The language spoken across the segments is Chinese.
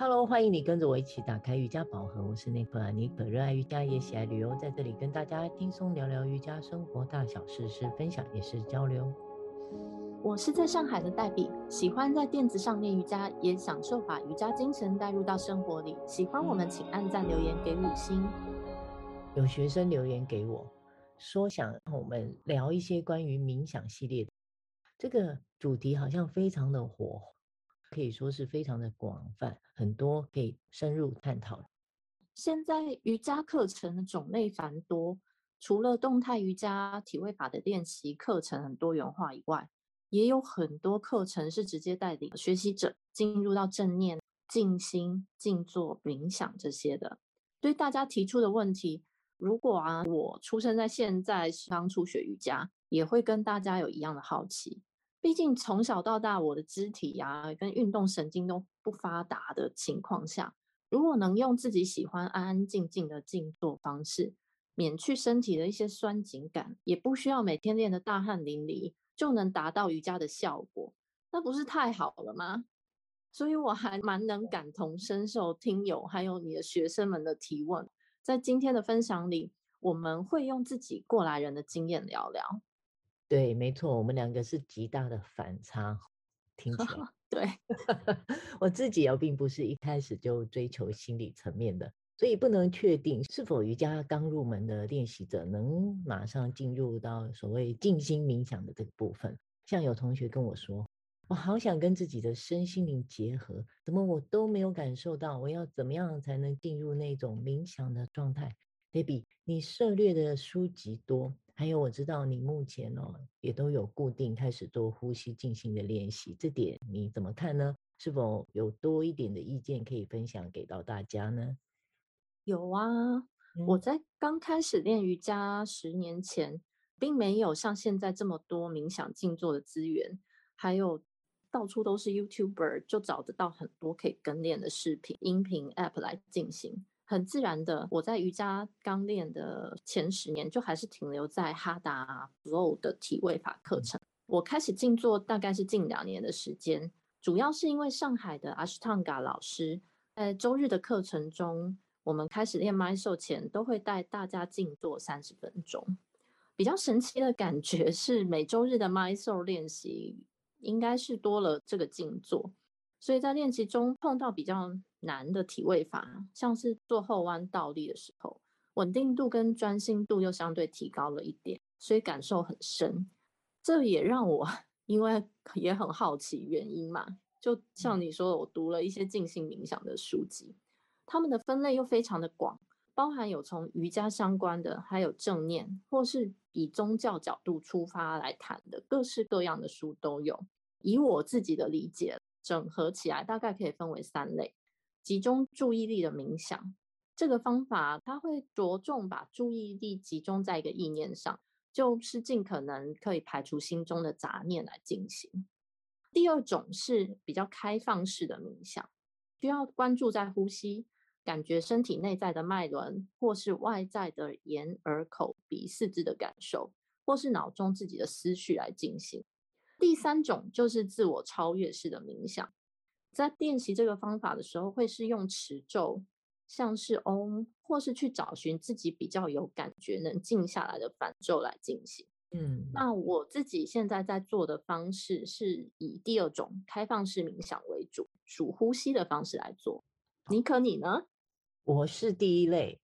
Hello，欢迎你跟着我一起打开瑜伽宝盒。我是内克兰妮可，热爱瑜伽也喜爱旅游，在这里跟大家轻松聊聊瑜伽生活大小事，是分享也是交流。我是在上海的黛比，喜欢在垫子上练瑜伽，也享受把瑜伽精神带入到生活里。喜欢我们，请按赞留言给五星。有学生留言给我，说想让我们聊一些关于冥想系列的，这个主题好像非常的火，可以说是非常的广泛，很多可以深入探讨。现在瑜伽课程的种类繁多，除了动态瑜伽、体位法的练习课程很多元化以外，也有很多课程是直接带领学习者进入到正念、静心、静坐、冥想这些的。对大家提出的问题。如果啊，我出生在现在，刚初学瑜伽，也会跟大家有一样的好奇。毕竟从小到大，我的肢体呀、啊、跟运动神经都不发达的情况下，如果能用自己喜欢安安静静的静坐方式，免去身体的一些酸紧感，也不需要每天练得大汗淋漓，就能达到瑜伽的效果，那不是太好了吗？所以我还蛮能感同身受听友还有你的学生们的提问。在今天的分享里，我们会用自己过来人的经验聊聊。对，没错，我们两个是极大的反差，听起来。对，我自己也并不是一开始就追求心理层面的，所以不能确定是否瑜伽刚入门的练习者能马上进入到所谓静心冥想的这个部分。像有同学跟我说。我好想跟自己的身心灵结合，怎么我都没有感受到？我要怎么样才能进入那种冥想的状态？Baby，你涉猎的书籍多，还有我知道你目前哦也都有固定开始做呼吸静心的练习，这点你怎么看呢？是否有多一点的意见可以分享给到大家呢？有啊，嗯、我在刚开始练瑜伽十年前，并没有像现在这么多冥想静坐的资源，还有。到处都是 YouTuber，就找得到很多可以跟练的视频、音频 App 来进行。很自然的，我在瑜伽刚练的前十年，就还是停留在哈达 Flow 的体位法课程。我开始静坐大概是近两年的时间，主要是因为上海的 Ashtanga 老师在周日的课程中，我们开始练 Mysore 前都会带大家静坐三十分钟。比较神奇的感觉是，每周日的 Mysore 练习。应该是多了这个静坐，所以在练习中碰到比较难的体位法，像是做后弯倒立的时候，稳定度跟专心度又相对提高了一点，所以感受很深。这也让我因为也很好奇原因嘛，就像你说的，我读了一些静心冥想的书籍，他们的分类又非常的广，包含有从瑜伽相关的，还有正念或是。以宗教角度出发来谈的各式各样的书都有。以我自己的理解，整合起来大概可以分为三类：集中注意力的冥想，这个方法它会着重把注意力集中在一个意念上，就是尽可能可以排除心中的杂念来进行。第二种是比较开放式的冥想，需要关注在呼吸。感觉身体内在的脉轮，或是外在的眼、耳、口、鼻、四肢的感受，或是脑中自己的思绪来进行。第三种就是自我超越式的冥想，在练习这个方法的时候，会是用持咒，像是嗡，或是去找寻自己比较有感觉、能静下来的反咒来进行。嗯，那我自己现在在做的方式是以第二种开放式冥想为主，数呼吸的方式来做。你可，你呢？我是第一类，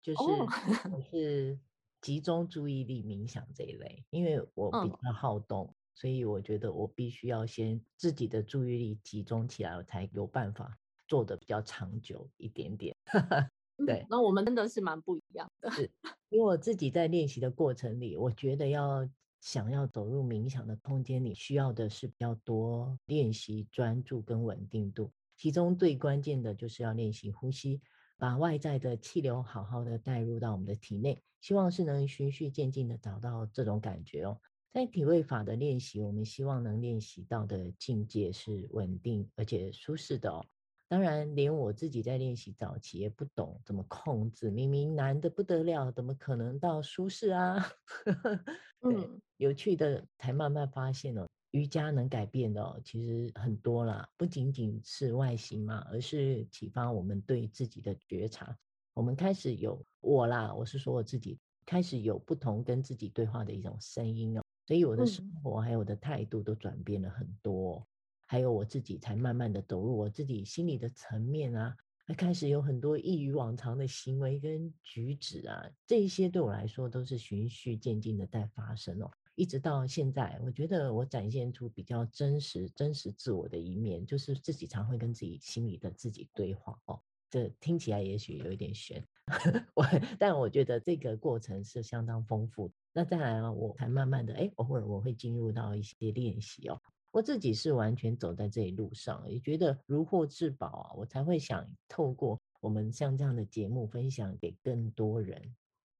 就是 我是集中注意力冥想这一类，因为我比较好动，嗯、所以我觉得我必须要先自己的注意力集中起来，我才有办法做得比较长久一点点。对、嗯，那我们真的是蛮不一样的。是，因为我自己在练习的过程里，我觉得要想要走入冥想的空间里，需要的是比较多练习专注跟稳定度。其中最关键的就是要练习呼吸，把外在的气流好好的带入到我们的体内，希望是能循序渐进的找到这种感觉哦。在体位法的练习，我们希望能练习到的境界是稳定而且舒适的哦。当然，连我自己在练习早期也不懂怎么控制，明明难的不得了，怎么可能到舒适啊？对，有趣的才慢慢发现哦。瑜伽能改变的哦，其实很多啦，不仅仅是外形嘛，而是启发我们对自己的觉察。我们开始有我啦，我是说我自己开始有不同跟自己对话的一种声音哦，所以我的生活还有我的态度都转变了很多，嗯，还有我自己才慢慢的走入我自己心理的层面啊，还开始有很多异于往常的行为跟举止啊，这一些对我来说都是循序渐进的在发生哦。一直到现在，我觉得我展现出比较真实、真实自我的一面，就是自己常会跟自己心里的自己对话哦。这听起来也许有一点玄，我但我觉得这个过程是相当丰富。那再来啊，我才慢慢的，哎，偶尔我会进入到一些练习哦。我自己是完全走在这一路上，也觉得如获至宝啊，我才会想透过我们像这样的节目分享给更多人。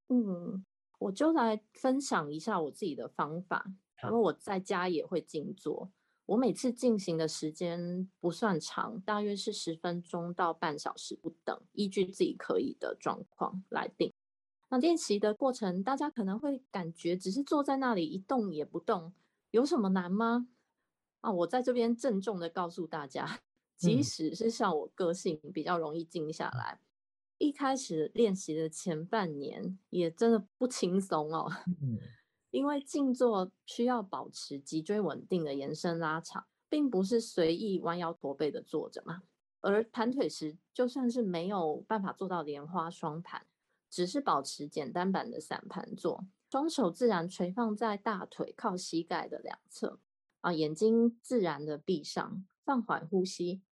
嗯。我就来分享一下我自己的方法，因为我在家也会静坐。我每次进行的时间不算长，大约是十分钟到半小时不等，依据自己可以的状况来定。那练习的过程，大家可能会感觉只是坐在那里一动也不动，有什么难吗？啊，我在这边郑重的告诉大家，即使是像我个性比较容易静下来。一开始练习的前半年也真的不轻松哦，因为静坐需要保持脊椎稳定的延伸拉长，并不是随意弯腰驼背的坐着嘛。而盘腿时，就算是没有办法做到莲花双盘，只是保持简单版的散盘坐，双手自然垂放在大腿靠膝盖的两侧，啊，眼睛自然的闭上，放缓呼吸，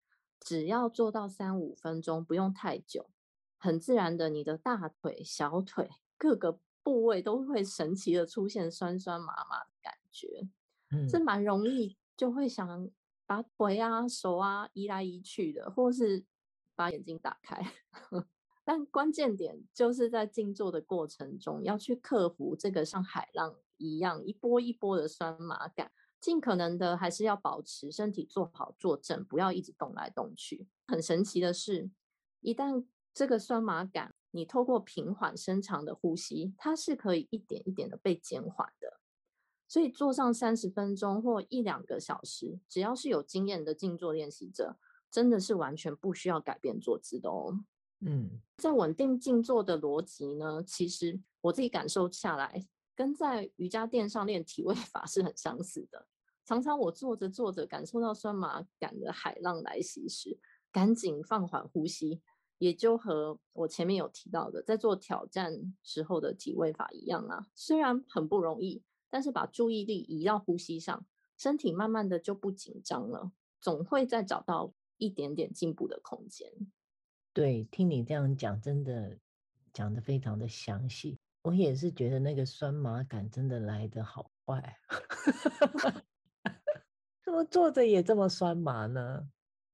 只要做到三五分钟，不用太久。很自然的，你的大腿、小腿各个部位都会神奇的出现酸酸麻麻的感觉，嗯，这蛮容易就会想把腿啊、手啊移来移去的，或是把眼睛打开。但关键点就是在静坐的过程中，要去克服这个像海浪一样一波一波的酸麻感，尽可能的还是要保持身体坐好坐正，不要一直动来动去。很神奇的是，一旦这个酸麻感，你透过平缓深长的呼吸，它是可以一点一点的被减缓的。所以坐上三十分钟或一两个小时，只要是有经验的静坐练习者，真的是完全不需要改变坐姿的哦。嗯，在稳定静坐的逻辑呢，其实我自己感受下来，跟在瑜伽垫上练体位法是很相似的。常常我坐着坐着，感受到酸麻感的海浪来袭时，赶紧放缓呼吸。也就和我前面有提到的，在做挑战时候的体位法一样啊，虽然很不容易，但是把注意力移到呼吸上，身体慢慢的就不紧张了，总会再找到一点点进步的空间。对，听你这样讲，真的讲得非常的详细。我也是觉得那个酸麻感真的来得好快，怎么坐着也这么酸麻呢？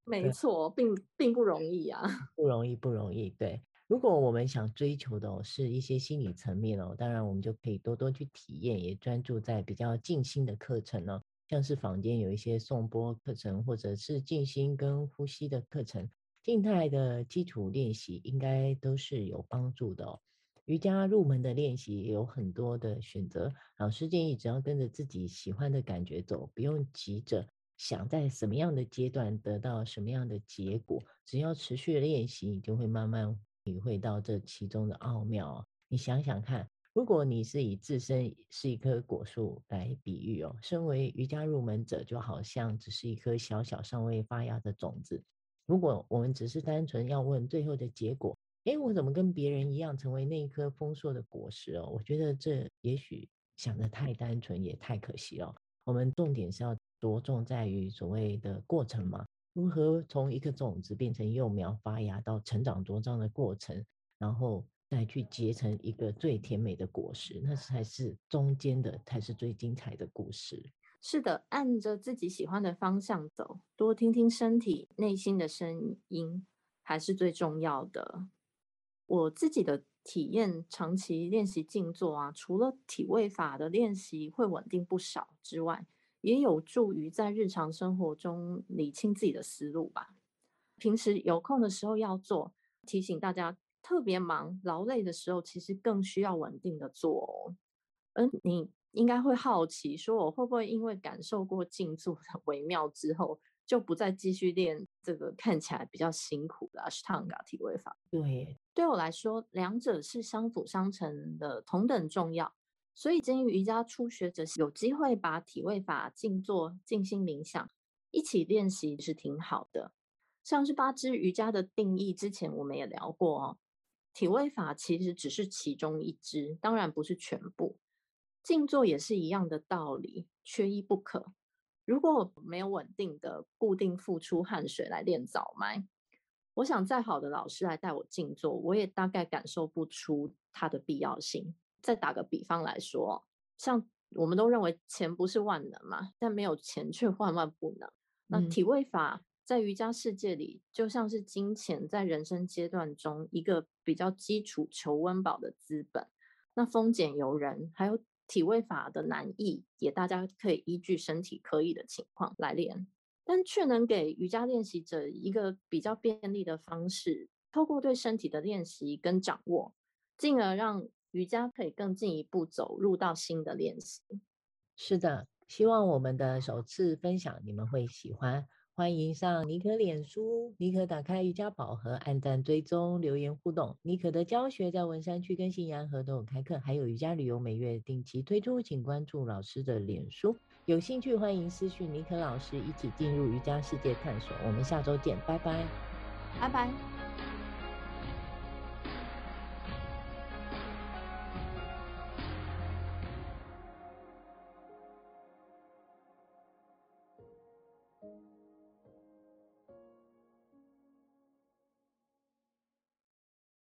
没错，并并不容易啊，不容易，不容易。对，如果我们想追求的是一些心理层面哦，当然我们就可以多多去体验，也专注在比较静心的课程呢，像是坊间有一些颂钵课程，或者是静心跟呼吸的课程，静态的基础练习应该都是有帮助的哦。瑜伽入门的练习也有很多的选择，老师建议只要跟着自己喜欢的感觉走，不用急着。想在什么样的阶段得到什么样的结果，只要持续练习，你就会慢慢体会到这其中的奥妙。你想想看，如果你是以自身是一棵果树来比喻哦，身为瑜伽入门者，就好像只是一颗小小尚未发芽的种子。如果我们只是单纯要问最后的结果，诶，我怎么跟别人一样成为那一颗丰硕的果实哦？我觉得这也许想得太单纯，也太可惜了。我们重点是要。着重在于所谓的过程嘛，如何从一个种子变成幼苗发芽到成长茁壮的过程，然后再去结成一个最甜美的果实，那才是中间的，才是最精彩的故事。是的，按着自己喜欢的方向走，多听听身体内心的声音，还是最重要的。我自己的体验，长期练习静坐啊，除了体位法的练习会稳定不少之外，也有助于在日常生活中理清自己的思路吧。平时有空的时候要做，提醒大家，特别忙劳累的时候，其实更需要稳定的做哦。而你应该会好奇，说我会不会因为感受过静坐的 微妙之后，就不再继续练这个看起来比较辛苦的 Ashtanga 体位法？对，对我来说，两者是相辅相成的，同等重要。所以，建议瑜伽初学者有机会把体位法、静坐、静心冥想一起练习是挺好的。像是八支瑜伽的定义，之前我们也聊过哦。体位法其实只是其中一支，当然不是全部。静坐也是一样的道理，缺一不可。如果没有稳定的固定付出汗水来练早埋，我想再好的老师来带我静坐，我也大概感受不出它的必要性。再打个比方来说，像我们都认为钱不是万能嘛，但没有钱却万万不能。那体位法在瑜伽世界里，就像是金钱在人生阶段中一个比较基础求温饱的资本。那丰俭由人，还有体位法的难易，也大家可以依据身体可以的情况来练，但却能给瑜伽练习者一个比较便利的方式，透过对身体的练习跟掌握，进而让瑜伽可以更进一步走入到新的练习。是的，希望我们的首次分享你们会喜欢。欢迎上妮可脸书，妮可打开瑜伽宝盒，按赞追踪，留言互动。妮可的教学在文山区跟新安和都有开课，还有瑜伽旅游每月定期推出，请关注老师的脸书。有兴趣欢迎私讯妮可老师，一起进入瑜伽世界探索。我们下周见，拜拜，拜拜。